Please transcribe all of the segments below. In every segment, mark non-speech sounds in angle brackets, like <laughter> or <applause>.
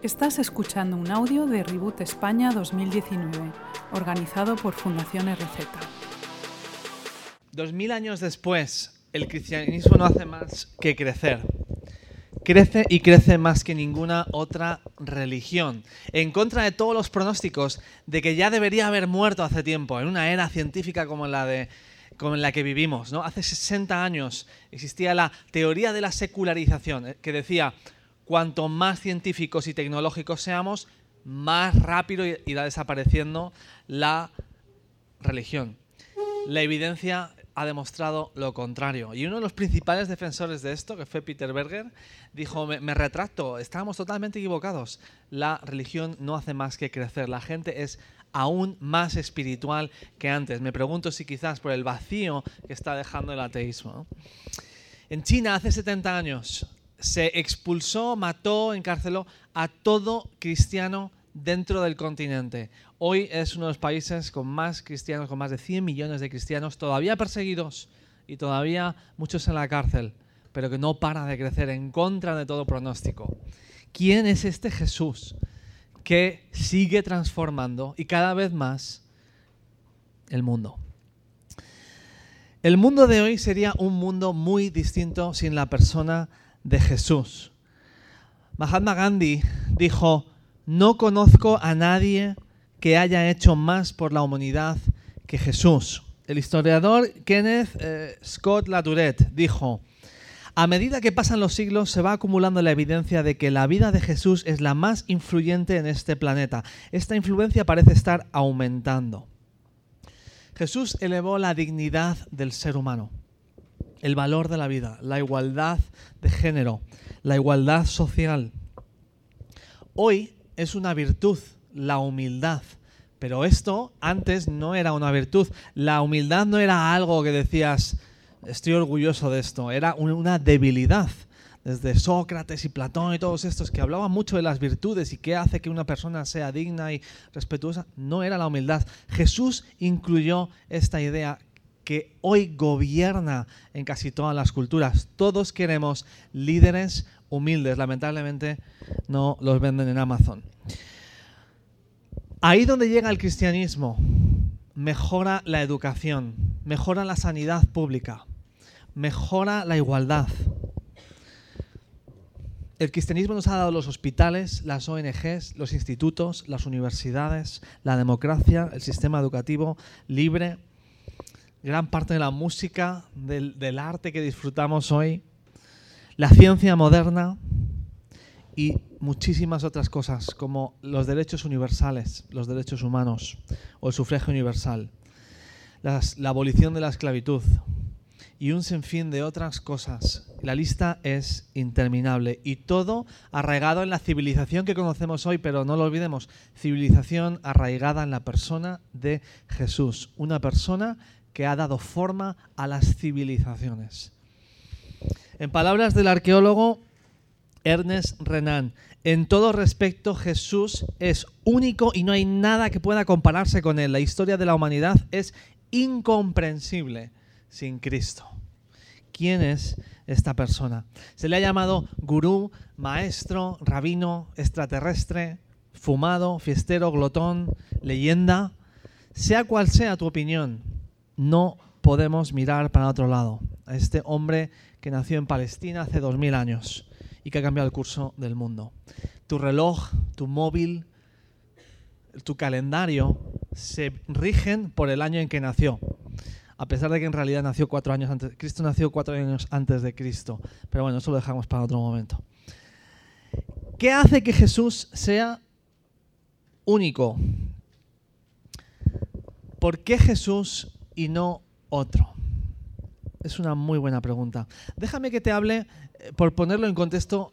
Estás escuchando un audio de Reboot España 2019, organizado por Fundación RZ. Dos mil años después, el cristianismo no hace más que crecer. Crece y crece más que ninguna otra religión, en contra de todos los pronósticos de que ya debería haber muerto hace tiempo, en una era científica como la de la que vivimos. ¿no? Hace 60 años existía la teoría de la secularización, eh, que decía, cuanto más científicos y tecnológicos seamos, más rápido irá desapareciendo la religión. La evidencia ha demostrado lo contrario. Y uno de los principales defensores de esto, que fue Peter Berger, dijo, me, retracto, estábamos totalmente equivocados. La religión no hace más que crecer. La gente es aún más espiritual que antes. Me pregunto si quizás por el vacío que está dejando el ateísmo. En China, hace 70 años, se expulsó, mató, encarceló a todo cristiano dentro del continente. Hoy es uno de los países con más cristianos, con más de 100 millones de cristianos, todavía perseguidos y todavía muchos en la cárcel, pero que no para de crecer en contra de todo pronóstico. ¿Quién es este Jesús que sigue transformando y cada vez más el mundo? El mundo de hoy sería un mundo muy distinto sin la persona de Jesús. Mahatma Gandhi dijo, no conozco a nadie que haya hecho más por la humanidad que Jesús. El historiador Kenneth eh, Scott Latourette dijo, a medida que pasan los siglos se va acumulando la evidencia de que la vida de Jesús es la más influyente en este planeta. Esta influencia parece estar aumentando. Jesús elevó la dignidad del ser humano el valor de la vida, la igualdad de género, la igualdad social. Hoy es una virtud, la humildad. Pero esto antes no era una virtud. La humildad no era algo que decías, estoy orgulloso de esto, era una debilidad. Desde Sócrates y Platón y todos estos que hablaban mucho de las virtudes y qué hace que una persona sea digna y respetuosa, no era la humildad. Jesús incluyó esta idea que hoy gobierna en casi todas las culturas. Todos queremos líderes humildes. Lamentablemente no los venden en Amazon. Ahí donde llega el cristianismo, mejora la educación, mejora la sanidad pública, mejora la igualdad. El cristianismo nos ha dado los hospitales, las ONGs, los institutos, las universidades, la democracia, el sistema educativo libre, gran parte de la música, del, arte que disfrutamos hoy, la ciencia moderna y muchísimas otras cosas, como los derechos universales, los derechos humanos o el sufragio universal, la abolición de la esclavitud y un sinfín de otras cosas. La lista es interminable y todo arraigado en la civilización que conocemos hoy, pero no lo olvidemos, civilización arraigada en la persona de Jesús, una persona que ha dado forma a las civilizaciones. En palabras del arqueólogo Ernest Renan, en todo respecto Jesús es único y no hay nada que pueda compararse con él. La historia de la humanidad es incomprensible sin Cristo. ¿Quién es esta persona? Se le ha llamado gurú, maestro, rabino, extraterrestre, fumado, fiestero, glotón, leyenda. Sea cual sea tu opinión, no podemos mirar para otro lado. A este hombre que nació en Palestina hace dos mil años y que ha cambiado el curso del mundo. Tu reloj, tu móvil, tu calendario se rigen por el año en que nació. A pesar de que en realidad nació cuatro años antes. Cristo nació cuatro años antes de Cristo. Pero bueno, eso lo dejamos para otro momento. ¿Qué hace que Jesús sea único? ¿Por qué Jesús y no otro? Es una muy buena pregunta. Déjame que te hable, eh, por ponerlo en contexto,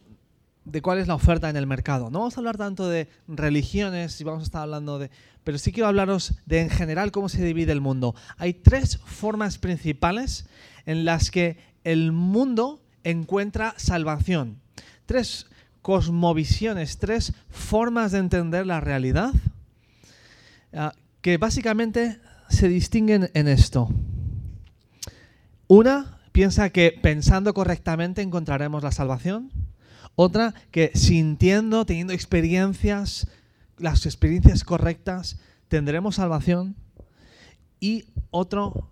de cuál es la oferta en el mercado. No vamos a hablar tanto de religiones vamos a estar hablando de... Pero sí quiero hablaros de en general cómo se divide el mundo. Hay tres formas principales en las que el mundo encuentra salvación. Tres cosmovisiones, tres formas de entender la realidad ah, que básicamente se distinguen en esto. Una piensa que pensando correctamente encontraremos la salvación. Otra que sintiendo, teniendo experiencias, las experiencias correctas, tendremos salvación. Y otro,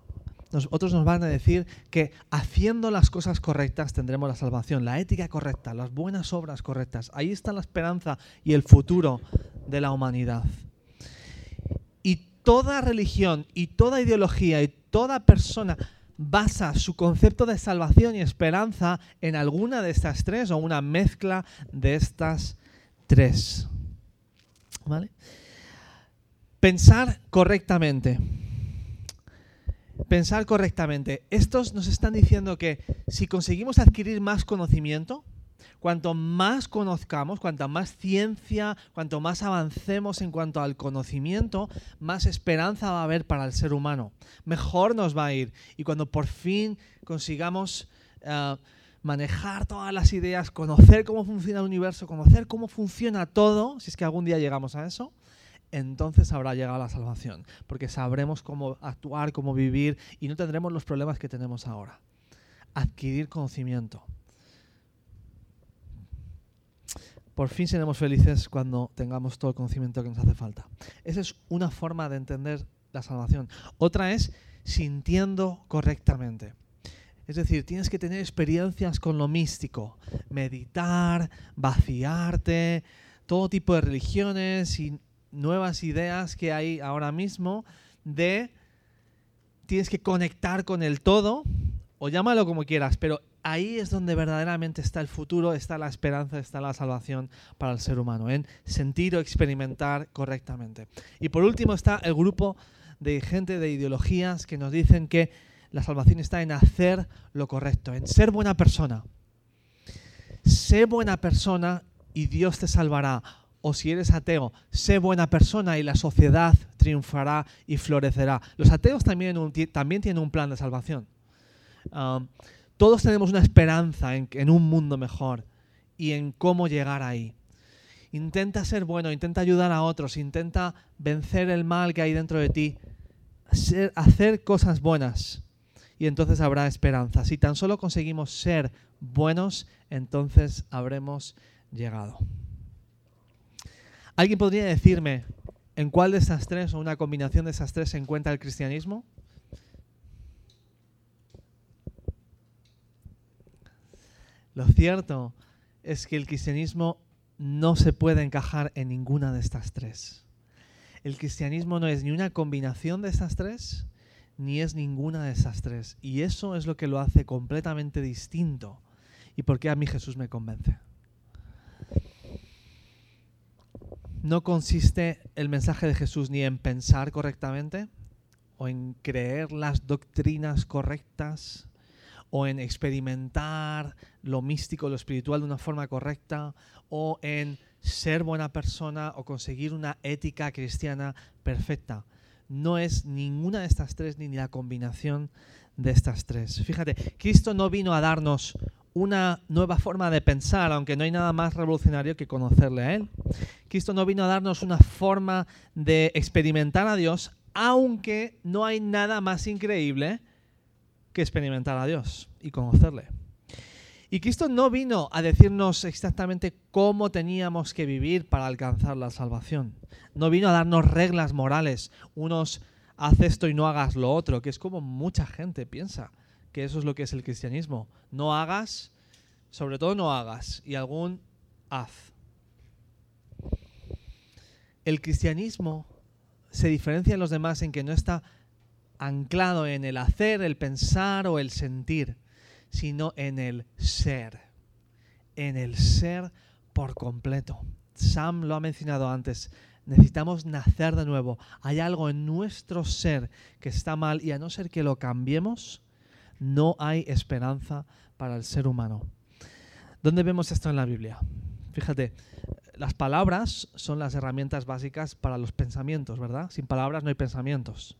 otros nos van a decir que haciendo las cosas correctas tendremos la salvación, la ética correcta, las buenas obras correctas. Ahí está la esperanza y el futuro de la humanidad. Toda religión y toda ideología y toda persona basa su concepto de salvación y esperanza en alguna de estas tres o una mezcla de estas tres. ¿Vale? Pensar correctamente. Pensar correctamente. Estos nos están diciendo que si conseguimos adquirir más conocimiento, cuanto más conozcamos, cuanta más ciencia, cuanto más avancemos en cuanto al conocimiento, más esperanza va a haber para el ser humano. Mejor nos va a ir. Y cuando por fin consigamos eh, manejar todas las ideas, conocer cómo funciona el universo, conocer cómo funciona todo, si es que algún día llegamos a eso, entonces habrá llegado la salvación, porque sabremos cómo actuar, cómo vivir y no tendremos los problemas que tenemos ahora. Adquirir conocimiento. Por fin seremos felices cuando tengamos todo el conocimiento que nos hace falta. Esa es una forma de entender la salvación. Otra es sintiendo correctamente. Es decir, tienes que tener experiencias con lo místico, meditar, vaciarte, todo tipo de religiones y nuevas ideas que hay ahora mismo de tienes que conectar con el todo, o llámalo como quieras, pero ahí es donde verdaderamente está el futuro, está la esperanza, está la salvación para el ser humano, en sentir o experimentar correctamente. Y por último está el grupo de gente de ideologías que nos dicen que la salvación está en hacer lo correcto, en ser buena persona. Sé buena persona y Dios te salvará. O si eres ateo, sé buena persona y la sociedad triunfará y florecerá. Los ateos también, tienen un plan de salvación. Um, todos tenemos una esperanza en, un mundo mejor y en cómo llegar ahí. Intenta ser bueno, intenta ayudar a otros, intenta vencer el mal que hay dentro de ti, hacer cosas buenas y entonces habrá esperanza. Si tan solo conseguimos ser buenos, entonces habremos llegado. ¿Alguien podría decirme en cuál de estas tres o una combinación de esas tres se encuentra el cristianismo? Lo cierto es que el cristianismo no se puede encajar en ninguna de estas tres. El cristianismo no es ni una combinación de estas tres, ni es ninguna de esas tres. Y eso es lo que lo hace completamente distinto. ¿Y por qué a mí Jesús me convence? No consiste el mensaje de Jesús ni en pensar correctamente o en creer las doctrinas correctas o en experimentar lo místico, lo espiritual de una forma correcta, o en ser buena persona o conseguir una ética cristiana perfecta. No es ninguna de estas tres ni la combinación de estas tres. Fíjate, Cristo no vino a darnos una nueva forma de pensar, aunque no hay nada más revolucionario que conocerle a Él. Cristo no vino a darnos una forma de experimentar a Dios, aunque no hay nada más increíble que experimentar a Dios y conocerle. Y Cristo no vino a decirnos exactamente cómo teníamos que vivir para alcanzar la salvación. No vino a darnos reglas morales, unos haz esto y no hagas lo otro, que es como mucha gente piensa que eso es lo que es el cristianismo. No hagas, sobre todo no hagas, y algún haz. El cristianismo se diferencia de los demás en que no está anclado en el hacer, el pensar o el sentir, sino en el ser, en el ser por completo. Sam lo ha mencionado antes, necesitamos nacer de nuevo. Hay algo en nuestro ser que está mal y a no ser que lo cambiemos, no hay esperanza para el ser humano. ¿Dónde vemos esto en la Biblia? Fíjate, las palabras son las herramientas básicas para los pensamientos, ¿verdad? Sin palabras no hay pensamientos.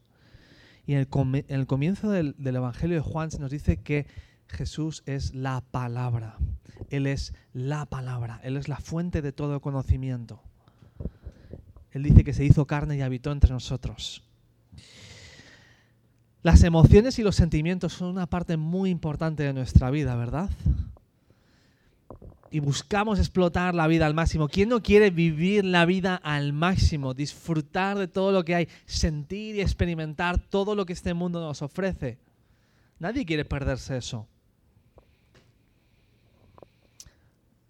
Y en el, comienzo del, Evangelio de Juan se nos dice que Jesús es la palabra. Él es la palabra. Él es la fuente de todo conocimiento. Él dice que se hizo carne y habitó entre nosotros. Las emociones y los sentimientos son una parte muy importante de nuestra vida, ¿verdad? y buscamos explotar la vida al máximo. ¿Quién no quiere vivir la vida al máximo, disfrutar de todo lo que hay, sentir y experimentar todo lo que este mundo nos ofrece? Nadie quiere perderse eso.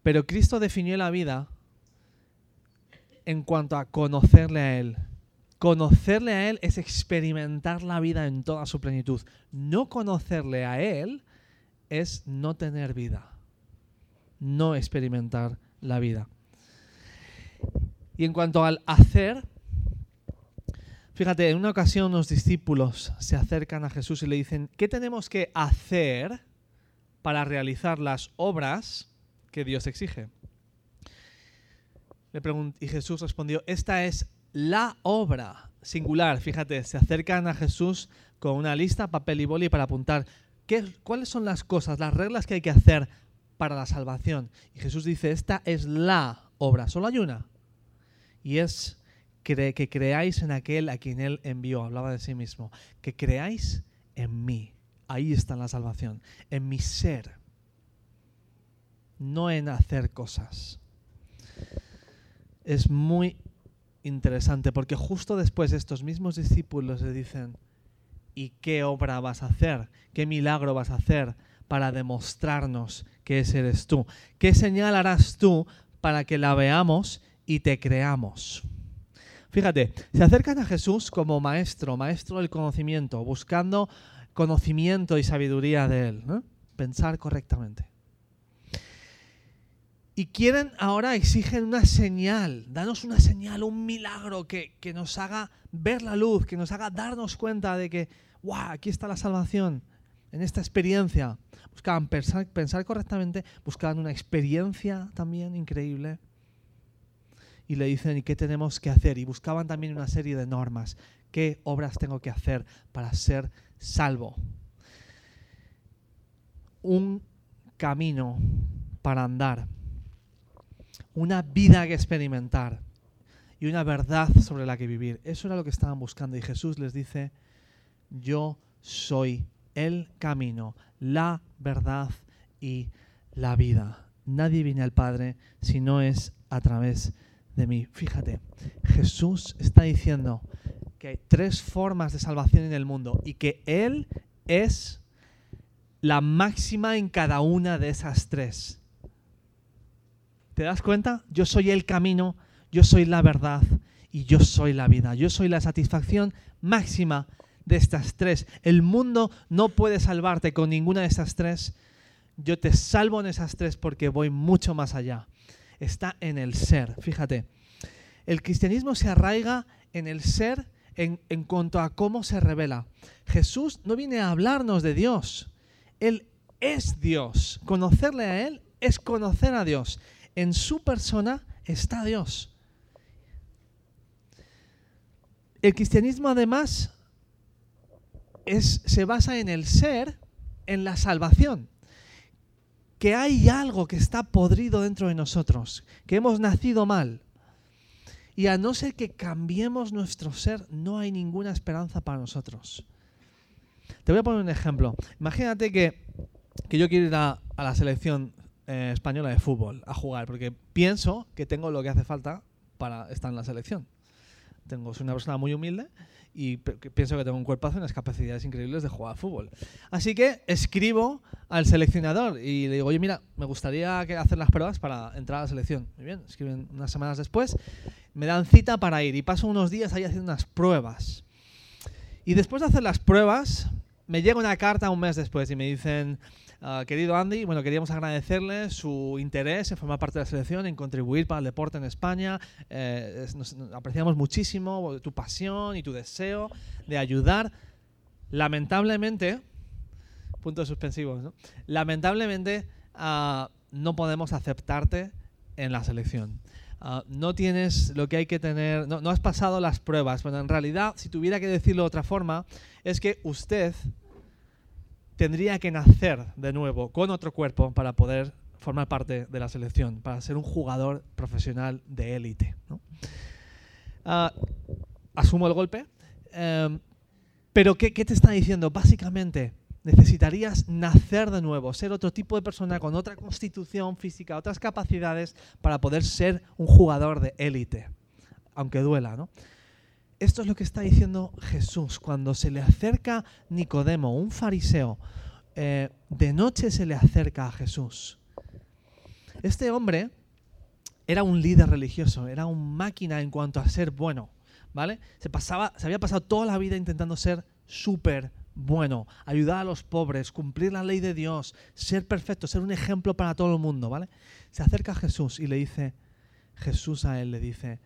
Pero Cristo definió la vida en cuanto a conocerle a Él. Conocerle a Él es experimentar la vida en toda su plenitud. No conocerle a Él es no tener vida, no experimentar la vida. Y en cuanto al hacer, fíjate, en una ocasión los discípulos se acercan a Jesús y le dicen, ¿qué tenemos que hacer para realizar las obras que Dios exige? Le y Jesús respondió, esta es la obra singular. Fíjate, se acercan a Jesús con una lista, papel y boli para apuntar qué, cuáles son las cosas, las reglas que hay que hacer para la salvación. Y Jesús dice, esta es la obra, solo hay una. Y es que creáis en aquel a quien Él envió, hablaba de sí mismo, que creáis en mí. Ahí está la salvación, en mi ser, no en hacer cosas. Es muy interesante porque justo después estos mismos discípulos le dicen, ¿y qué obra vas a hacer? ¿Qué milagro vas a hacer para demostrarnos que ese eres tú? ¿Qué señal harás tú para que la veamos y te creamos? Fíjate, se acercan a Jesús como maestro, maestro del conocimiento, buscando conocimiento y sabiduría de Él, pensar correctamente. Y quieren ahora, exigen una señal, danos una señal, un milagro que, nos haga ver la luz, que nos haga darnos cuenta de que, wow, aquí está la salvación, en esta experiencia. Buscaban pensar, pensar correctamente, buscaban una experiencia también increíble. Y le dicen, ¿y qué tenemos que hacer? Y buscaban también una serie de normas. ¿Qué obras tengo que hacer para ser salvo? Un camino para andar una vida que experimentar y una verdad sobre la que vivir. Eso era lo que estaban buscando y Jesús les dice, yo soy el camino, la verdad y la vida. Nadie viene al Padre si no es a través de mí. Fíjate, Jesús está diciendo que hay tres formas de salvación en el mundo y que Él es la máxima en cada una de esas tres. ¿Te das cuenta? Yo soy el camino, yo soy la verdad y yo soy la vida. Yo soy la satisfacción máxima de estas tres. El mundo no puede salvarte con ninguna de estas tres. Yo te salvo en esas tres porque voy mucho más allá. Está en el ser. Fíjate, el cristianismo se arraiga en el ser en, en cuanto a cómo se revela. Jesús no viene a hablarnos de Dios. Él es Dios. Conocerle a Él es conocer a Dios en su persona está Dios. El cristianismo además es, se basa en el ser, en la salvación. Que hay algo que está podrido dentro de nosotros, que hemos nacido mal. Y a no ser que cambiemos nuestro ser, no hay ninguna esperanza para nosotros. Te voy a poner un ejemplo. Imagínate que, yo quiero ir a la selección eh, española de fútbol a jugar, porque pienso que tengo lo que hace falta para estar en la selección. Tengo, soy una persona muy humilde y pienso que tengo un cuerpazo y unas capacidades increíbles de jugar a fútbol. Así que escribo al seleccionador y le digo, oye, mira, me gustaría hacer las pruebas para entrar a la selección. Muy bien, escriben unas semanas después, me dan cita para ir y paso unos días ahí haciendo unas pruebas. Y después de hacer las pruebas, me llega una carta un mes después y me dicen, Ah, querido Andy, bueno, queríamos agradecerle su interés en formar parte de la selección, en contribuir para el deporte en España. Eh, apreciamos muchísimo tu pasión y tu deseo de ayudar. Lamentablemente, puntos suspensivos, ¿no? Lamentablemente ah, no podemos aceptarte en la selección. Ah, no tienes lo que hay que tener, no, no has pasado las pruebas. Bueno, en realidad, si tuviera que decirlo de otra forma, es que usted tendría que nacer de nuevo con otro cuerpo para poder formar parte de la selección, para ser un jugador profesional de élite. Ah, asumo el golpe, em, pero ¿qué, te está diciendo? Básicamente, necesitarías nacer de nuevo, ser otro tipo de persona con otra constitución física, otras capacidades para poder ser un jugador de élite, aunque duela, ¿no? Esto es lo que está diciendo Jesús cuando se le acerca Nicodemo, un fariseo, eh, de noche se le acerca a Jesús. Este hombre era un líder religioso, era un máquina en cuanto a ser bueno, ¿vale? Se, pasaba, se había pasado toda la vida intentando ser súper bueno, ayudar a los pobres, cumplir la ley de Dios, ser perfecto, ser un ejemplo para todo el mundo, ¿vale? Se acerca a Jesús y le dice, Jesús a él le dice,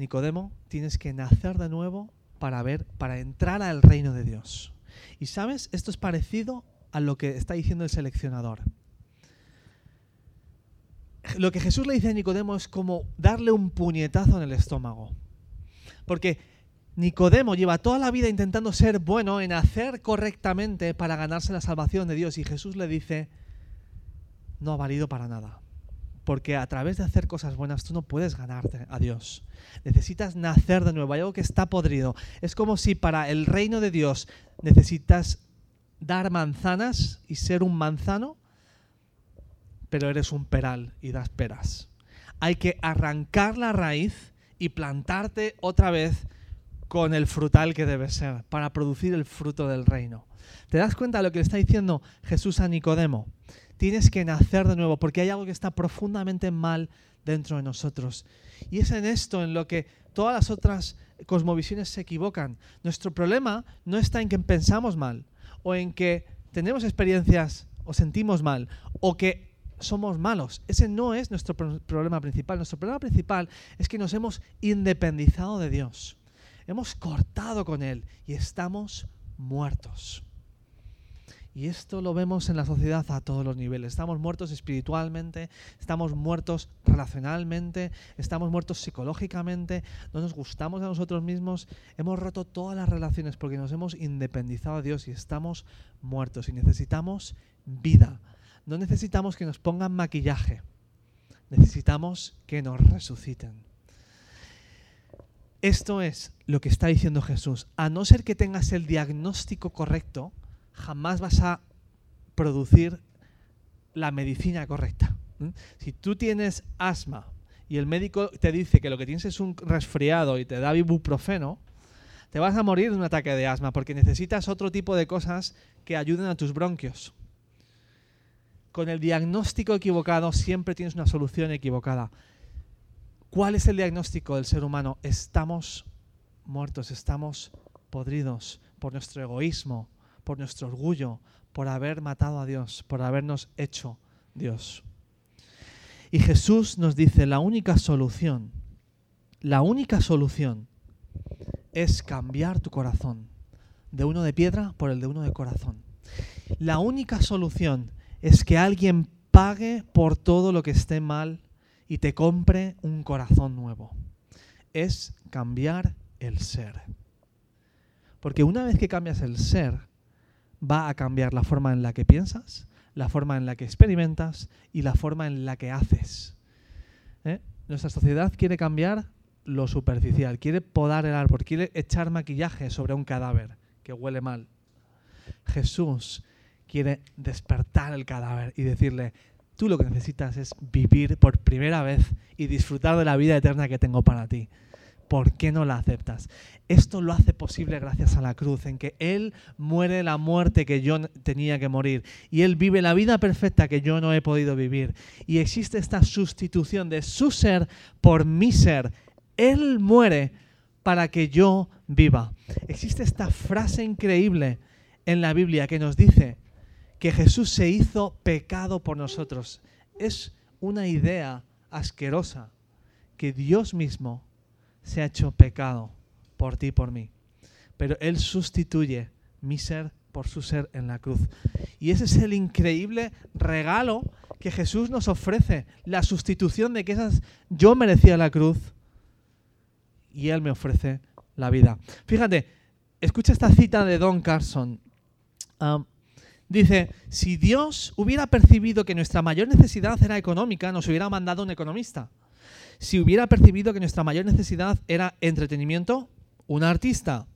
Nicodemo, tienes que nacer de nuevo para ver, para entrar al reino de Dios. Y sabes, esto es parecido a lo que está diciendo el seleccionador. Lo que Jesús le dice a Nicodemo es como darle un puñetazo en el estómago. Porque Nicodemo lleva toda la vida intentando ser bueno en hacer correctamente para ganarse la salvación de Dios y Jesús le dice, no ha valido para nada. Porque a través de hacer cosas buenas tú no puedes ganarte a Dios. Necesitas nacer de nuevo. Hay algo que está podrido. Es como si para el reino de Dios necesitas dar manzanas y ser un manzano, pero eres un peral y das peras. Hay que arrancar la raíz y plantarte otra vez con el frutal que debe ser para producir el fruto del reino. ¿Te das cuenta de lo que le está diciendo Jesús a Nicodemo? Tienes que nacer de nuevo porque hay algo que está profundamente mal dentro de nosotros. Y es en esto en lo que todas las otras cosmovisiones se equivocan. Nuestro problema no está en que pensamos mal o en que tenemos experiencias o sentimos mal o que somos malos. Ese no es nuestro problema principal. Nuestro problema principal es que nos hemos independizado de Dios. Hemos cortado con Él y estamos muertos. Y esto lo vemos en la sociedad a todos los niveles. Estamos muertos espiritualmente, estamos muertos relacionalmente, estamos muertos psicológicamente, no nos gustamos a nosotros mismos, hemos roto todas las relaciones porque nos hemos independizado de Dios y estamos muertos y necesitamos vida. No necesitamos que nos pongan maquillaje, necesitamos que nos resuciten. Esto es lo que está diciendo Jesús. A no ser que tengas el diagnóstico correcto, jamás vas a producir la medicina correcta. Si tú tienes asma y el médico te dice que lo que tienes es un resfriado y te da ibuprofeno, te vas a morir de un ataque de asma porque necesitas otro tipo de cosas que ayuden a tus bronquios. Con el diagnóstico equivocado siempre tienes una solución equivocada. ¿Cuál es el diagnóstico del ser humano? Estamos muertos, estamos podridos por nuestro egoísmo, por nuestro orgullo, por haber matado a Dios, por habernos hecho Dios. Y Jesús nos dice, la única solución, la única solución es cambiar tu corazón de uno de piedra por el de uno de corazón. La única solución es que alguien pague por todo lo que esté mal y te compre un corazón nuevo. Es cambiar el ser. Porque una vez que cambias el ser, va a cambiar la forma en la que piensas, la forma en la que experimentas y la forma en la que haces. ¿Eh? Nuestra sociedad quiere cambiar lo superficial, quiere podar el árbol, quiere echar maquillaje sobre un cadáver que huele mal. Jesús quiere despertar el cadáver y decirle, tú lo que necesitas es vivir por primera vez y disfrutar de la vida eterna que tengo para ti. ¿Por qué no la aceptas? Esto lo hace posible gracias a la cruz, en que Él muere la muerte que yo tenía que morir y Él vive la vida perfecta que yo no he podido vivir. Y existe esta sustitución de su ser por mi ser. Él muere para que yo viva. Existe esta frase increíble en la Biblia que nos dice que Jesús se hizo pecado por nosotros. Es una idea asquerosa que Dios mismo se ha hecho pecado por ti y por mí. Pero Él sustituye mi ser por su ser en la cruz. Y ese es el increíble regalo que Jesús nos ofrece, la sustitución de que esas yo merecía la cruz y Él me ofrece la vida. Fíjate, escucha esta cita de Don Carson. Dice, si Dios hubiera percibido que nuestra mayor necesidad era económica, nos hubiera mandado un economista si hubiera percibido que nuestra mayor necesidad era entretenimiento, un artista.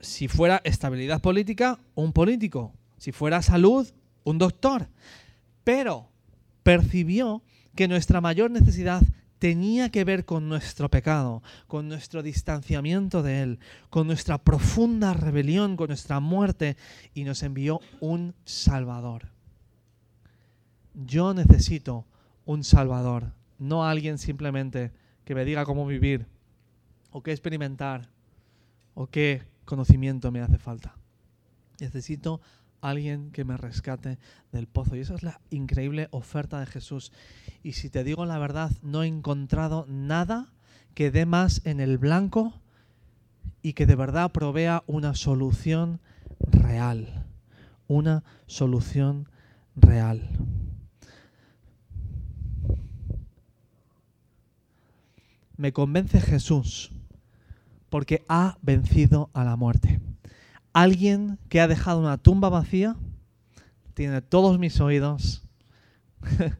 si fuera estabilidad política, un político. Si fuera salud, un doctor. Pero percibió que nuestra mayor necesidad tenía que ver con nuestro pecado, con nuestro distanciamiento de Él, con nuestra profunda rebelión, con nuestra muerte, y nos envió un Salvador. Yo necesito un Salvador, no alguien simplemente que me diga cómo vivir, o qué experimentar, o qué conocimiento me hace falta. Necesito alguien que me rescate del pozo. Y esa es la increíble oferta de Jesús. Y si te digo la verdad, no he encontrado nada que dé más en el blanco y que de verdad provea una solución real. Una solución real. Me convence Jesús porque ha vencido a la muerte. Alguien que ha dejado una tumba vacía tiene todos mis oídos <laughs>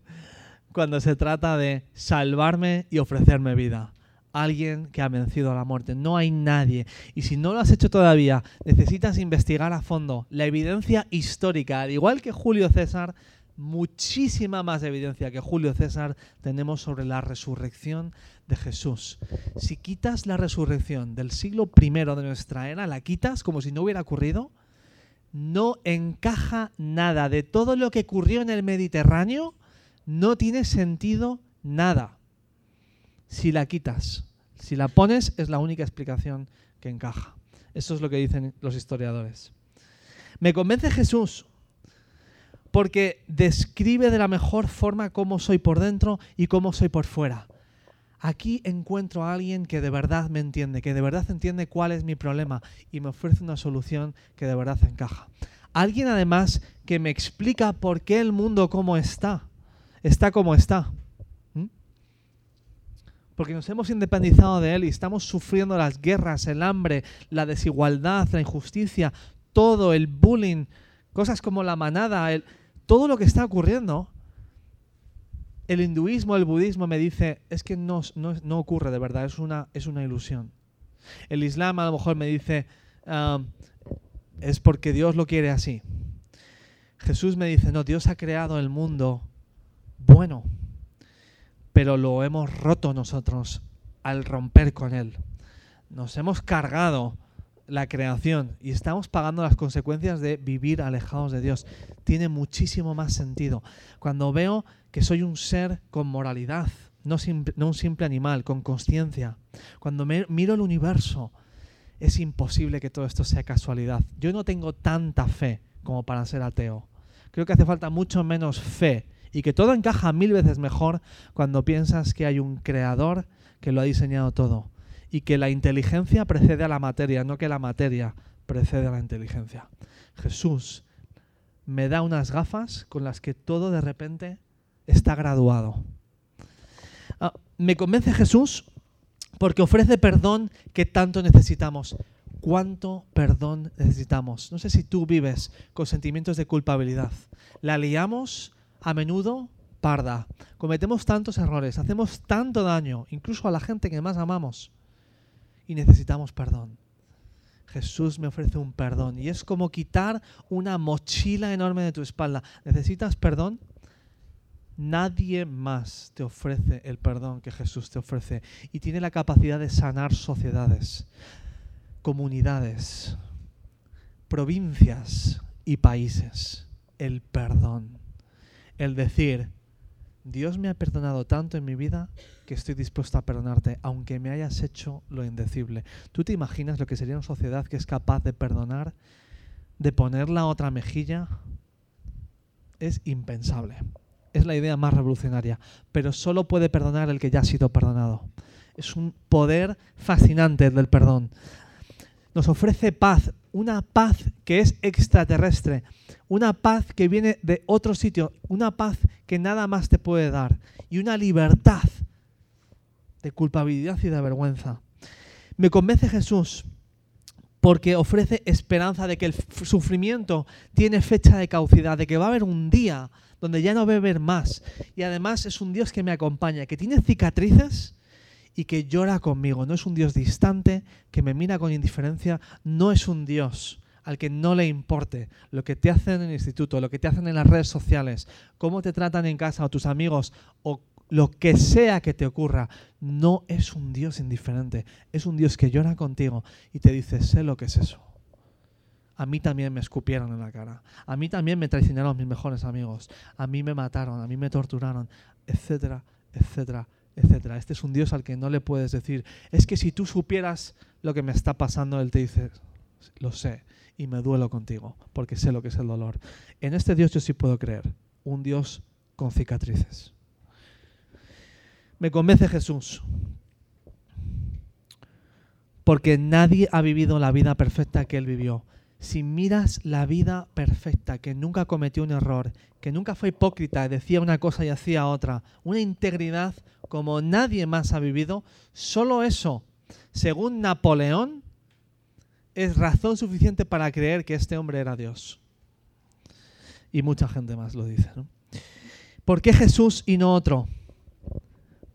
cuando se trata de salvarme y ofrecerme vida. Alguien que ha vencido a la muerte. No hay nadie. Y si no lo has hecho todavía, necesitas investigar a fondo la evidencia histórica. Al igual que Julio César, muchísima más evidencia que Julio César tenemos sobre la resurrección de Jesús. Si quitas la resurrección del siglo I de nuestra era, la quitas como si no hubiera ocurrido, no encaja nada de todo lo que ocurrió en el Mediterráneo, no tiene sentido nada. Si la quitas, si la pones, es la única explicación que encaja. Eso es lo que dicen los historiadores. Me convence Jesús porque describe de la mejor forma cómo soy por dentro y cómo soy por fuera. Aquí encuentro a alguien que de verdad me entiende, que de verdad entiende cuál es mi problema y me ofrece una solución que de verdad encaja. Alguien además que me explica por qué el mundo como está, está como está. Porque nos hemos independizado de él y estamos sufriendo las guerras, el hambre, la desigualdad, la injusticia, todo, el bullying, cosas como la manada, el, todo lo que está ocurriendo, el hinduismo, el budismo me dice, es que no, ocurre de verdad, es una, es una ilusión. El islam a lo mejor me dice, ah, es porque Dios lo quiere así. Jesús me dice, no, Dios ha creado el mundo bueno, pero lo hemos roto nosotros al romper con él. Nos hemos cargado la creación y estamos pagando las consecuencias de vivir alejados de Dios. Tiene muchísimo más sentido. Cuando veo que soy un ser con moralidad, no, un simple animal, con conciencia, cuando miro el universo, es imposible que todo esto sea casualidad. Yo no tengo tanta fe como para ser ateo. Creo que hace falta mucho menos fe y que todo encaja mil veces mejor cuando piensas que hay un creador que lo ha diseñado todo y que la inteligencia precede a la materia, no que la materia precede a la inteligencia. Jesús me da unas gafas con las que todo de repente está graduado. Ah, me convence Jesús porque ofrece perdón que tanto necesitamos. ¿Cuánto perdón necesitamos? No sé si tú vives con sentimientos de culpabilidad. La liamos a menudo parda. Cometemos tantos errores, hacemos tanto daño, incluso a la gente que más amamos y necesitamos perdón. Jesús me ofrece un perdón y es como quitar una mochila enorme de tu espalda. ¿Necesitas perdón? Nadie más te ofrece el perdón que Jesús te ofrece y tiene la capacidad de sanar sociedades, comunidades, provincias y países. El perdón. El decir, Dios me ha perdonado tanto en mi vida que estoy dispuesto a perdonarte, aunque me hayas hecho lo indecible. ¿Tú te imaginas lo que sería una sociedad que es capaz de perdonar, de poner la otra mejilla? Es impensable. Es la idea más revolucionaria, pero solo puede perdonar el que ya ha sido perdonado. Es un poder fascinante el del perdón. Nos ofrece paz, una paz que es extraterrestre, una paz que viene de otro sitio, una paz que nada más te puede dar y una libertad de culpabilidad y de vergüenza. Me convence Jesús porque ofrece esperanza de que el sufrimiento tiene fecha de caducidad, de que va a haber un día donde ya no va a haber más. Y además es un Dios que me acompaña, que tiene cicatrices y que llora conmigo. No es un Dios distante que me mira con indiferencia. No es un Dios al que no le importe lo que te hacen en el instituto, lo que te hacen en las redes sociales, cómo te tratan en casa o tus amigos o lo que sea que te ocurra, no es un Dios indiferente, es un Dios que llora contigo y te dice, sé lo que es eso. A mí también me escupieron en la cara, a mí también me traicionaron mis mejores amigos, a mí me mataron, a mí me torturaron, etcétera, etcétera, etcétera. Este es un Dios al que no le puedes decir, es que si tú supieras lo que me está pasando, Él te dice, lo sé, y me duelo contigo, porque sé lo que es el dolor. En este Dios yo sí puedo creer, un Dios con cicatrices. Me convence Jesús. Porque nadie ha vivido la vida perfecta que Él vivió. Si miras la vida perfecta, que nunca cometió un error, que nunca fue hipócrita, decía una cosa y hacía otra, una integridad como nadie más ha vivido, solo eso, según Napoleón, es razón suficiente para creer que este hombre era Dios. Y mucha gente más lo dice. ¿Por qué Jesús y no otro?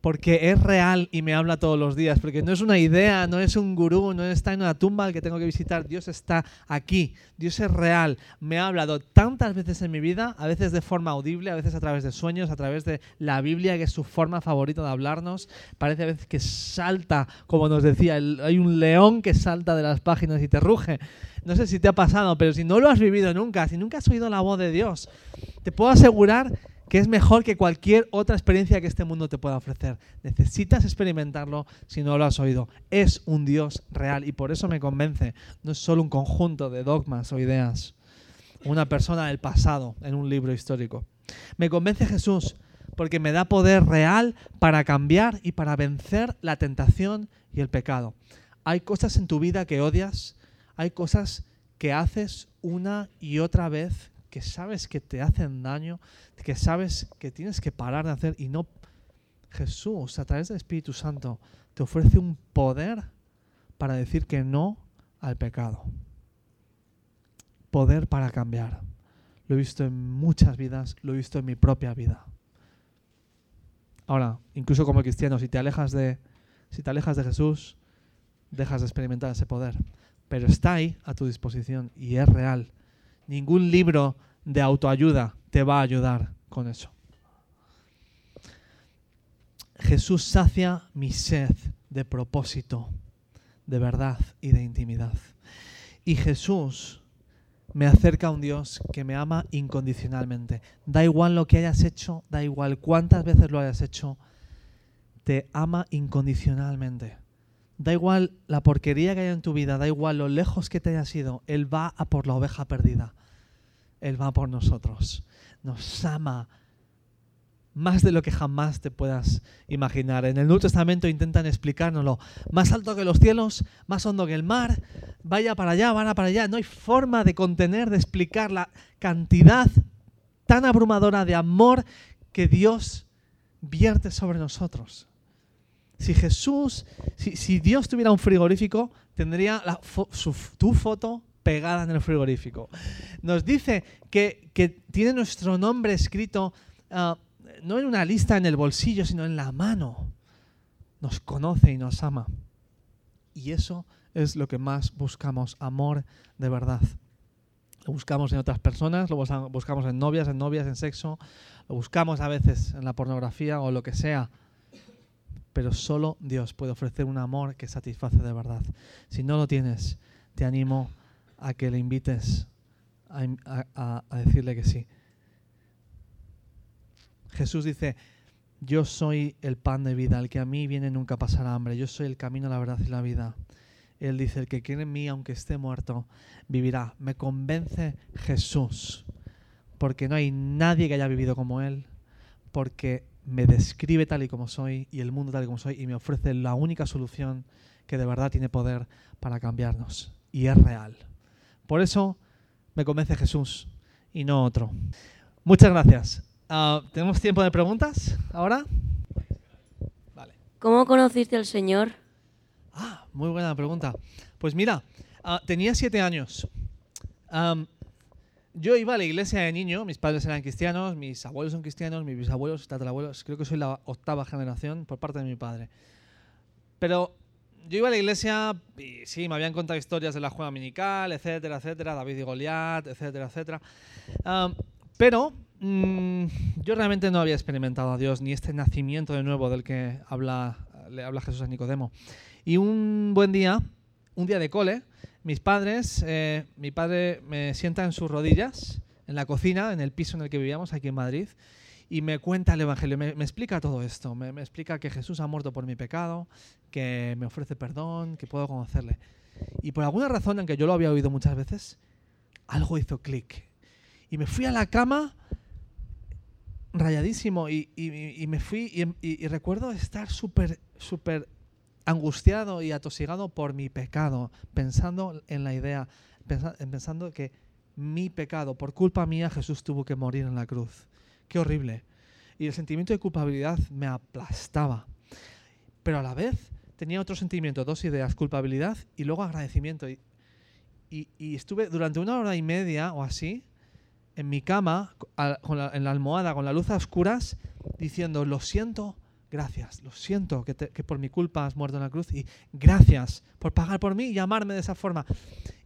Porque es real y me habla todos los días, porque no es una idea, no es un gurú, no está en una tumba al que tengo que visitar, Dios está aquí, Dios es real, me ha hablado tantas veces en mi vida, a veces de forma audible, a veces a través de sueños, a través de la Biblia, que es su forma favorita de hablarnos, parece a veces que salta, como nos decía, hay un león que salta de las páginas y te ruge. No sé si te ha pasado, pero si no lo has vivido nunca, si nunca has oído la voz de Dios, te puedo asegurar que es mejor que cualquier otra experiencia que este mundo te pueda ofrecer. Necesitas experimentarlo si no lo has oído. Es un Dios real y por eso me convence. No es solo un conjunto de dogmas o ideas. Una persona del pasado en un libro histórico. Me convence Jesús porque me da poder real para cambiar y para vencer la tentación y el pecado. Hay cosas en tu vida que odias, hay cosas que haces una y otra vez que sabes que te hacen daño, que sabes que tienes que parar de hacer y no... Jesús, a través del Espíritu Santo, te ofrece un poder para decir que no al pecado. Poder para cambiar. Lo he visto en muchas vidas, lo he visto en mi propia vida. Ahora, incluso como cristiano, si te alejas de, si te alejas de Jesús, dejas de experimentar ese poder. Pero está ahí a tu disposición y es real. Ningún libro de autoayuda te va a ayudar con eso. Jesús sacia mi sed de propósito, de verdad y de intimidad. Y Jesús me acerca a un Dios que me ama incondicionalmente. Da igual lo que hayas hecho, da igual cuántas veces lo hayas hecho, te ama incondicionalmente. Da igual la porquería que haya en tu vida, da igual lo lejos que te hayas ido, Él va a por la oveja perdida. Él va por nosotros. Nos ama más de lo que jamás te puedas imaginar. En el Nuevo Testamento intentan explicárnoslo. Más alto que los cielos, más hondo que el mar. Vaya para allá, vaya para allá. No hay forma de contener, de explicar la cantidad tan abrumadora de amor que Dios vierte sobre nosotros. Si Jesús, si, Dios tuviera un frigorífico, tendría tu foto pegada en el frigorífico. Nos dice que, tiene nuestro nombre escrito ah, no en una lista en el bolsillo, sino en la mano. Nos conoce y nos ama. Y eso es lo que más buscamos, amor de verdad. Lo buscamos en otras personas, lo buscamos en novias, en novias, en sexo, lo buscamos a veces en la pornografía o lo que sea. Pero solo Dios puede ofrecer un amor que satisface de verdad. Si no lo tienes, te animo a que le invites a, decirle que sí. Jesús dice, yo soy el pan de vida, el que a mí viene nunca pasará hambre, yo soy el camino, la verdad y la vida. Él dice, el que quiere en mí, aunque esté muerto, vivirá. Me convence Jesús, porque no hay nadie que haya vivido como Él, porque me describe tal y como soy y el mundo tal y como soy y me ofrece la única solución que de verdad tiene poder para cambiarnos. Y es real. Por eso me convence Jesús y no otro. Muchas gracias. Ah, ¿Tenemos tiempo de preguntas ahora? Vale. ¿Cómo conociste al Señor? Ah, muy buena pregunta. Pues mira, ah, tenía siete años. Yo iba a la iglesia de niño, mis padres eran cristianos, mis abuelos son cristianos, mis bisabuelos, tatarabuelos, creo que soy la octava generación por parte de mi padre. pero yo iba a la iglesia y sí, me habían contado historias de la juega dominical, etcétera, etcétera, David y Goliat, etcétera, etcétera. pero mm, yo realmente no había experimentado a Dios ni este nacimiento de nuevo del que habla, le habla Jesús a Nicodemo. Y un buen día, un día de cole, mis padres, eh, mi padre me sienta en sus rodillas, en la cocina, en el piso en el que vivíamos aquí en Madrid, y me cuenta el Evangelio, me, explica todo esto, me, explica que Jesús ha muerto por mi pecado, que me ofrece perdón, que puedo conocerle. Y por alguna razón, aunque yo lo había oído muchas veces, algo hizo clic. Y me fui a la cama rayadísimo y, me fui y, recuerdo estar súper, súper angustiado y atosigado por mi pecado, pensando en la idea, pensando que mi pecado, por culpa mía, Jesús tuvo que morir en la cruz. Qué horrible. Y el sentimiento de culpabilidad me aplastaba. Pero a la vez tenía otro sentimiento, dos ideas, culpabilidad y luego agradecimiento. Y, estuve durante una hora y media o así en mi cama, en la almohada, con la luz a oscuras, diciendo, lo siento, gracias, lo siento que, que, por mi culpa has muerto en la cruz y gracias por pagar por mí y amarme de esa forma.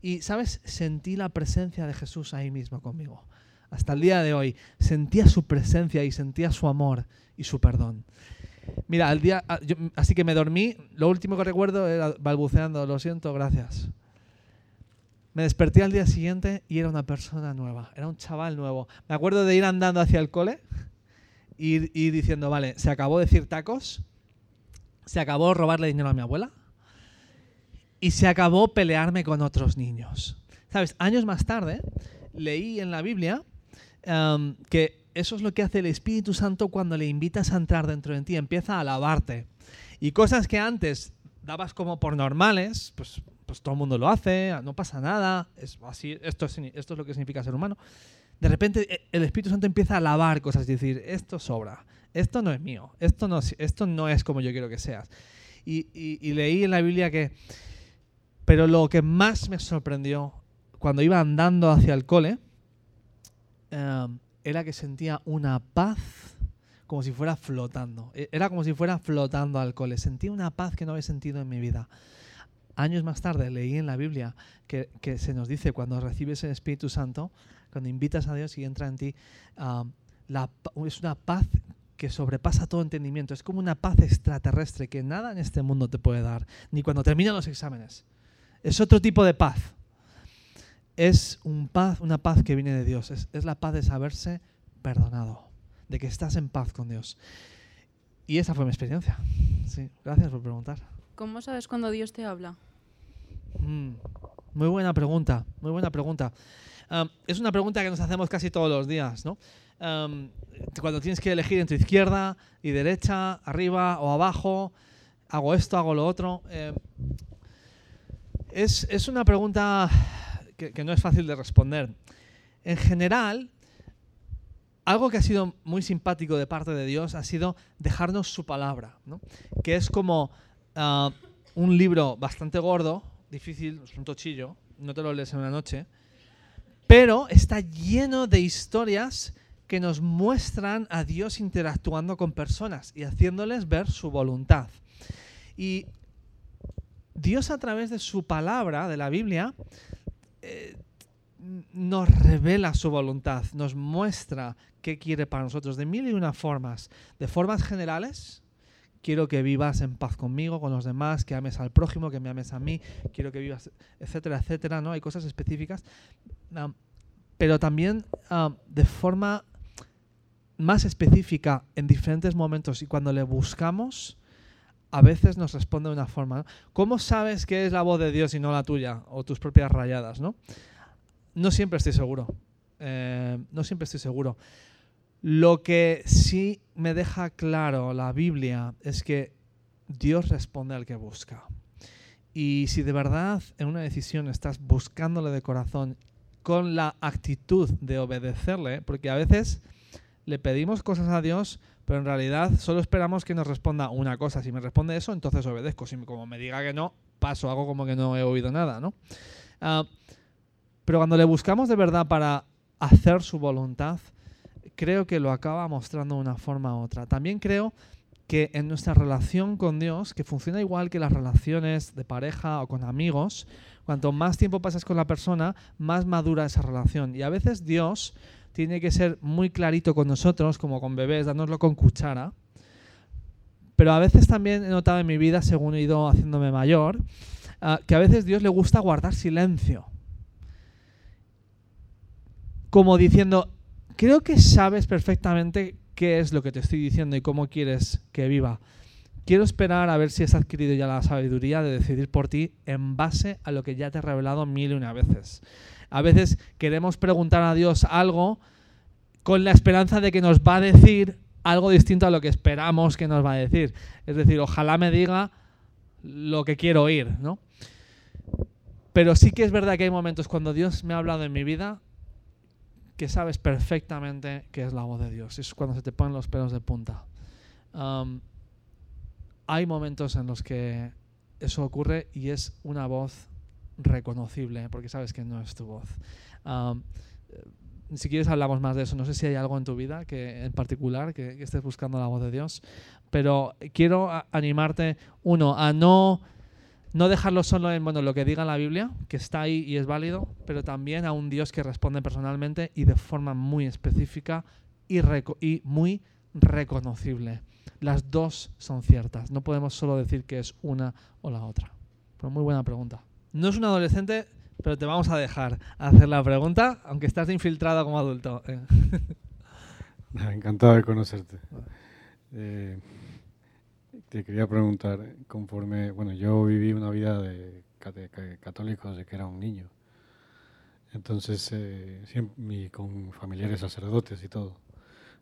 Y, ¿sabes? Sentí la presencia de Jesús ahí mismo conmigo hasta el día de hoy, sentía su presencia y sentía su amor y su perdón. Mira, al día, así que me dormí, lo último que recuerdo era balbuceando, lo siento, gracias. Me desperté al día siguiente y era una persona nueva, era un chaval nuevo. Me acuerdo de ir andando hacia el cole y diciendo, vale, se acabó decir tacos, se acabó robarle dinero a mi abuela y se acabó pelearme con otros niños. ¿Sabes? Años más tarde leí en la Biblia que eso es lo que hace el Espíritu Santo cuando le invitas a entrar dentro de ti, empieza a alabarte. Y cosas que antes dabas como por normales, pues, pues todo el mundo lo hace, no pasa nada, es así, esto, es, esto es lo que significa ser humano. De repente e, el Espíritu Santo empieza a alabar cosas y decir, esto sobra, esto no es mío, esto no, esto no es como yo quiero que seas. Y, y leí en la Biblia que, pero lo que más me sorprendió cuando iba andando hacia el cole, Em, era que sentía una paz como si fuera flotando. E, era como si fuera flotando al cole. Sentía una paz que no había sentido en mi vida. Años más tarde leí en la Biblia que, se nos dice cuando recibes el Espíritu Santo, cuando invitas a Dios y entra en ti, la, es una paz que sobrepasa todo entendimiento. Es como una paz extraterrestre que nada en este mundo te puede dar, ni cuando terminan los exámenes. Es otro tipo de paz es un paz, una paz que viene de Dios. Es, la paz de saberse perdonado, de que estás en paz con Dios. Y esa fue mi experiencia. Sí, gracias por preguntar. ¿Cómo sabes cuando Dios te habla? Mm, muy buena pregunta, muy buena pregunta. Es una pregunta que nos hacemos casi todos los días, ¿no? cuando tienes que elegir entre izquierda y derecha, arriba o abajo, hago esto, hago lo otro. Em, es, es una pregunta que, no es fácil de responder. En general, algo que ha sido muy simpático de parte de Dios ha sido dejarnos su palabra, que es como ah, un libro bastante gordo, difícil, es un tochillo, no te lo lees en una noche, pero está lleno de historias que nos muestran a Dios interactuando con personas y haciéndoles ver su voluntad. Y Dios a través de su palabra, de la Biblia, eh, nos revela su voluntad, nos muestra qué quiere para nosotros de mil y una formas. De formas generales, quiero que vivas en paz conmigo, con los demás, que ames al prójimo, que me ames a mí, quiero que vivas, etcétera, etcétera, ¿no? Hay cosas específicas. pero también de forma más específica en diferentes momentos y cuando le buscamos, a veces nos responde de una forma. ¿Cómo sabes que es la voz de Dios y no la tuya o tus propias rayadas? No, no siempre estoy seguro. Eh, no siempre estoy seguro. Lo que sí me deja claro la Biblia es que Dios responde al que busca. Y si de verdad en una decisión estás buscándole de corazón con la actitud de obedecerle, porque a veces le pedimos cosas a Dios pero en realidad solo esperamos que nos responda una cosa. Si me responde eso, entonces obedezco. Si como me diga que no, paso, hago como que no he oído nada, ¿no? Ah, pero cuando le buscamos de verdad para hacer su voluntad, creo que lo acaba mostrando de una forma u otra. También creo que en nuestra relación con Dios, que funciona igual que las relaciones de pareja o con amigos, cuanto más tiempo pasas con la persona, más madura esa relación. Y a veces Dios tiene que ser muy clarito con nosotros, como con bebés, dándonoslo con cuchara. Pero a veces también he notado en mi vida, según he ido haciéndome mayor, ah, que a veces Dios le gusta guardar silencio. Como diciendo, creo que sabes perfectamente qué es lo que te estoy diciendo y cómo quieres que viva. Quiero esperar a ver si has adquirido ya la sabiduría de decidir por ti en base a lo que ya te he revelado mil y una veces. A veces queremos preguntar a Dios algo con la esperanza de que nos va a decir algo distinto a lo que esperamos que nos va a decir. Es decir, ojalá me diga lo que quiero oír, ¿no? Pero sí que es verdad que hay momentos cuando Dios me ha hablado en mi vida que sabes perfectamente que es la voz de Dios. Es cuando se te ponen los pelos de punta. hay momentos en los que eso ocurre y es una voz reconocible, porque sabes que no es tu voz. si quieres hablamos más de eso. No sé si hay algo en tu vida que en particular que, estés buscando la voz de Dios, pero quiero animarte, uno, a no no dejarlo solo en bueno, lo que diga la Biblia, que está ahí y es válido, pero también a un Dios que responde personalmente y de forma muy específica y, y muy reconocible. Las dos son ciertas. No podemos solo decir que es una o la otra. Pero muy buena pregunta. No es un adolescente, pero te vamos a dejar hacer la pregunta, aunque estás infiltrado como adulto. Eh. <laughs> Encantado de conocerte. Eh, te quería preguntar, conforme, bueno, yo viví una vida de, católico desde que era un niño. Entonces, eh, siempre, con familiares sacerdotes y todo.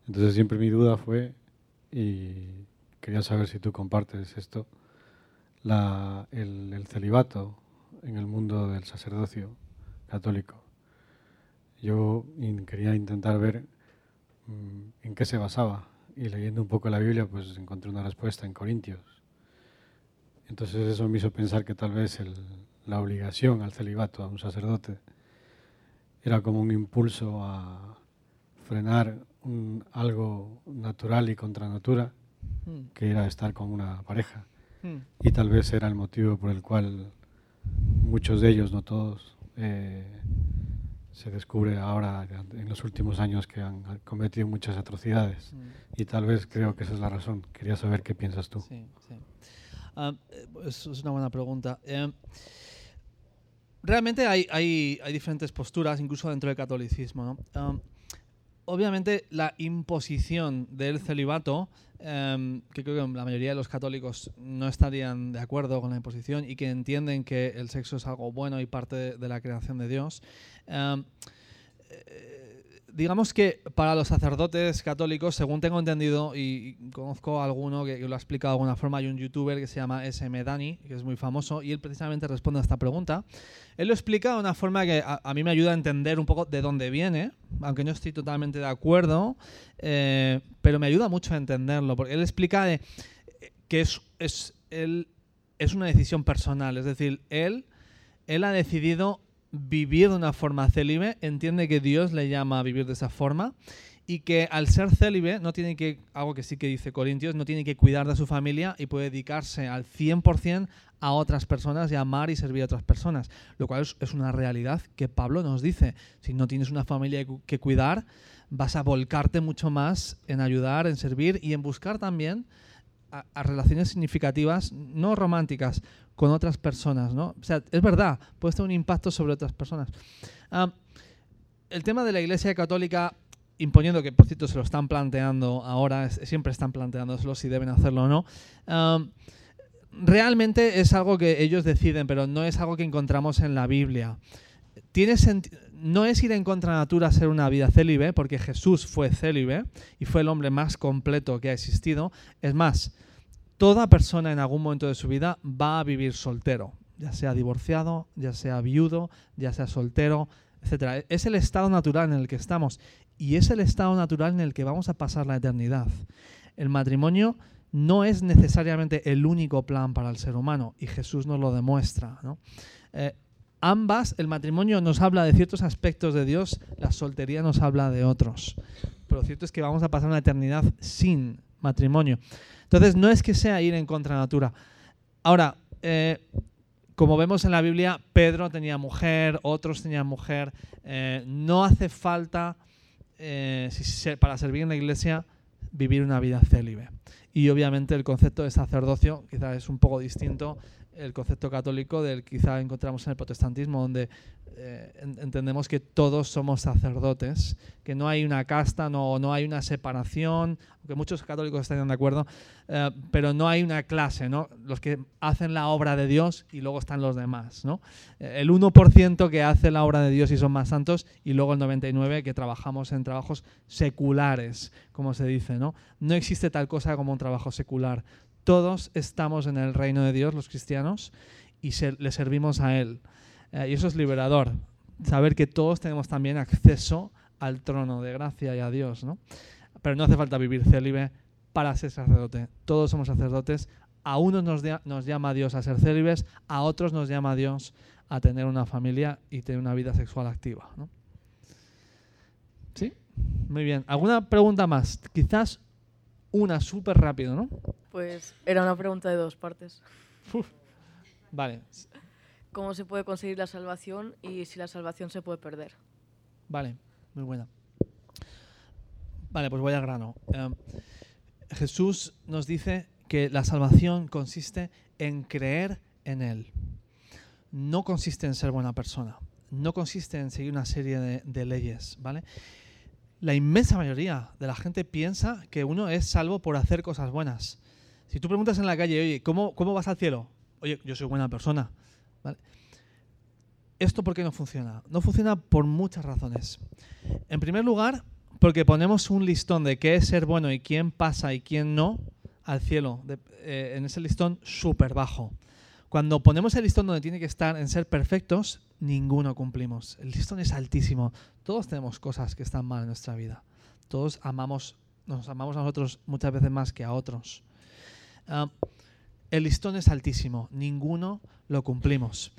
Entonces, siempre mi duda fue, y quería saber si tú compartes esto, la, el, celibato en el mundo del sacerdocio católico. Yo quería intentar ver mm, en qué se basaba y leyendo un poco la Biblia, pues encontré una respuesta en Corintios. Entonces eso me hizo pensar que tal vez la obligación al celibato a un sacerdote era como un impulso a frenar algo natural y contra natura, hmm. que era estar con una pareja. Hmm. Y tal vez era el motivo por el cual muchos de ellos, no todos, eh, se descubre ahora en los últimos años que han cometido muchas atrocidades. Mm. Y tal vez creo que esa es la razón. Quería saber qué piensas tú. Sí, sí. Ah, es, una buena pregunta. Eh, realmente hay, hay, hay, diferentes posturas, incluso dentro del catolicismo. ¿no? Ah, obviamente la imposición del celibato, em, que creo que la mayoría de los católicos no estarían de acuerdo con la imposición y que entienden que el sexo es algo bueno y parte de, la creación de Dios. Em, digamos que para los sacerdotes católicos, según tengo entendido, y conozco a alguno que, lo ha explicado de alguna forma, hay un youtuber que se llama SM Dani, que es muy famoso, y él precisamente responde a esta pregunta. Él lo explica de una forma que a, mí me ayuda a entender un poco de dónde viene, aunque no estoy totalmente de acuerdo, eh, pero me ayuda mucho a entenderlo, porque él explica que es, es, él, es una decisión personal, es decir, él, él ha decidido vivir de una forma célibe, entiende que Dios le llama a vivir de esa forma y que al ser célibe no tiene que, algo que sí que dice Corintios, no tiene que cuidar de su familia y puede dedicarse al 100% a otras personas y amar y servir a otras personas, lo cual es, una realidad que Pablo nos dice, si no tienes una familia que cuidar, vas a volcarte mucho más en ayudar, en servir y en buscar también a, relaciones significativas, no románticas, con otras personas, ¿no? O sea, es verdad, puede tener un impacto sobre otras personas. el tema de la Iglesia Católica imponiendo que por cierto se lo están planteando ahora, siempre están planteándoselo si deben hacerlo o no. realmente es algo que ellos deciden, pero no es algo que encontramos en la Biblia. Tiene no es ir en contra de natura ser una vida célibe, porque Jesús fue célibe y fue el hombre más completo que ha existido. Es más, toda persona en algún momento de su vida va a vivir soltero, ya sea divorciado, ya sea viudo, ya sea soltero, etc. Es el estado natural en el que estamos y es el estado natural en el que vamos a pasar la eternidad. El matrimonio no es necesariamente el único plan para el ser humano y Jesús nos lo demuestra. ¿no? Eh, ambas, el matrimonio nos habla de ciertos aspectos de Dios, la soltería nos habla de otros. Pero lo cierto es que vamos a pasar una eternidad sin matrimonio. Entonces, no es que sea ir en contra de natura. Ahora, eh, como vemos en la Biblia, Pedro tenía mujer, otros tenían mujer. Eh, no hace falta, eh, para servir en la iglesia, vivir una vida célibe. Y obviamente el concepto de sacerdocio quizás es un poco distinto el concepto católico del quizá encontramos en el protestantismo, donde eh, entendemos que todos somos sacerdotes, que no hay una casta, no, no hay una separación, aunque muchos católicos están de acuerdo, eh, pero no hay una clase, ¿no? Los que hacen la obra de Dios y luego están los demás, ¿no? El 1% que hace la obra de Dios y son más santos y luego el 99% que trabajamos en trabajos seculares, como se dice, ¿no? No existe tal cosa como un trabajo secular. Todos estamos en el reino de Dios, los cristianos, y le servimos a Él. Eh, y eso es liberador, saber que todos tenemos también acceso al trono de gracia y a Dios, ¿no? Pero no hace falta vivir célibe para ser sacerdote. Todos somos sacerdotes. A unos nos, nos llama Dios a ser célibes, a otros nos llama Dios a tener una familia y tener una vida sexual activa. ¿Sí? Muy bien. ¿Alguna pregunta más? Quizás una súper rápido, ¿no? Pues era una pregunta de dos partes. Vale. ¿Cómo se puede conseguir la salvación y si la salvación se puede perder? Vale, muy buena. Vale, pues voy al grano. Em, Jesús nos dice que la salvación consiste en creer en Él. No consiste en ser buena persona. No consiste en seguir una serie de, de leyes, ¿vale? La inmensa mayoría de la gente piensa que uno es salvo por hacer cosas buenas. Si tú preguntas en la calle, oye, ¿cómo, cómo vas al cielo? Oye, yo soy buena persona. ¿Esto por qué no funciona? No funciona por muchas razones. En primer lugar, porque ponemos un listón de qué es ser bueno y quién pasa y quién no al cielo, eh, en ese listón súper bajo. Cuando ponemos el listón donde tiene que estar en ser perfectos, ninguno cumplimos. El listón es altísimo. Todos tenemos cosas que están mal en nuestra vida. Todos amamos, nos amamos a nosotros muchas veces más que a otros. Ah, el listón es altísimo, ninguno lo cumplimos.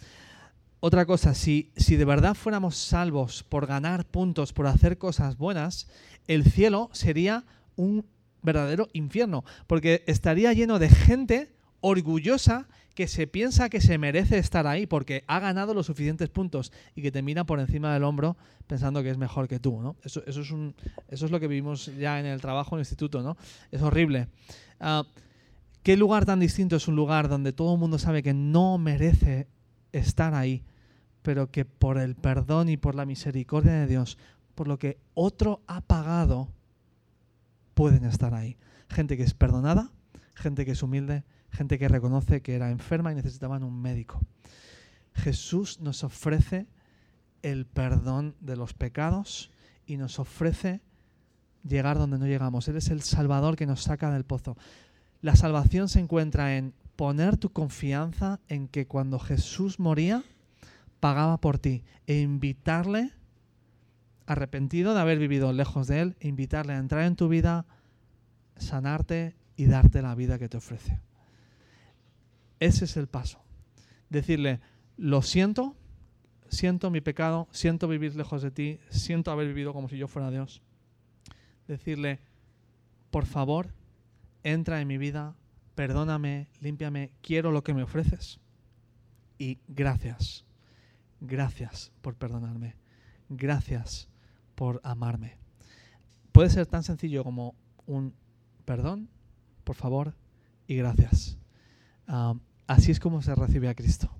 Otra cosa, si, si de verdad fuéramos salvos por ganar puntos, por hacer cosas buenas, el cielo sería un verdadero infierno, porque estaría lleno de gente orgullosa que se piensa que se merece estar ahí porque ha ganado los suficientes puntos y que te mira por encima del hombro pensando que es mejor que tú, ¿no? Eso, eso, es, un, eso es lo que vivimos ya en el trabajo en el instituto, ¿no? Es horrible. Ah, ¿Qué lugar tan distinto es un lugar donde todo el mundo sabe que no merece estar ahí, pero que por el perdón y por la misericordia de Dios, por lo que otro ha pagado, pueden estar ahí? Gente que es perdonada, gente que es humilde, gente que reconoce que era enferma y necesitaban un médico. Jesús nos ofrece el perdón de los pecados y nos ofrece llegar donde no llegamos. Él es el Salvador que nos saca del pozo. La salvación se encuentra en poner tu confianza en que cuando Jesús moría, pagaba por ti e invitarle, arrepentido de haber vivido lejos de Él, invitarle a entrar en tu vida, sanarte y darte la vida que te ofrece. Ese es el paso. Decirle, lo siento, siento mi pecado, siento vivir lejos de ti, siento haber vivido como si yo fuera Dios. Decirle, por favor, entra en mi vida, perdóname, límpiame, quiero lo que me ofreces. Y gracias, gracias por perdonarme, gracias por amarme. Puede ser tan sencillo como un perdón, por favor, y gracias. Ah, Así es como se recibe a Cristo.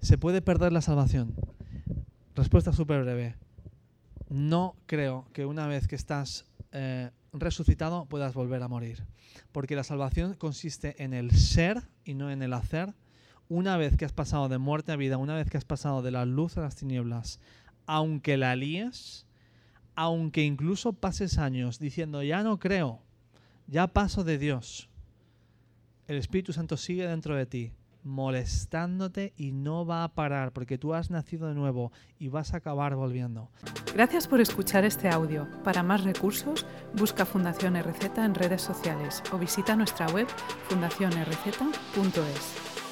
¿Se puede perder la salvación? Respuesta súper breve. No creo que una vez que estás eh, resucitado puedas volver a morir. Porque la salvación consiste en el ser y no en el hacer. Una vez que has pasado de muerte a vida, una vez que has pasado de la luz a las tinieblas, aunque la líes, aunque incluso pases años diciendo, ya no creo, ya paso de Dios, el Espíritu Santo sigue dentro de ti, molestándote y no va a parar porque tú has nacido de nuevo y vas a acabar volviendo. Gracias por escuchar este audio. Para más recursos, busca Fundación RZ en redes sociales o visita nuestra web fundacionrz.es.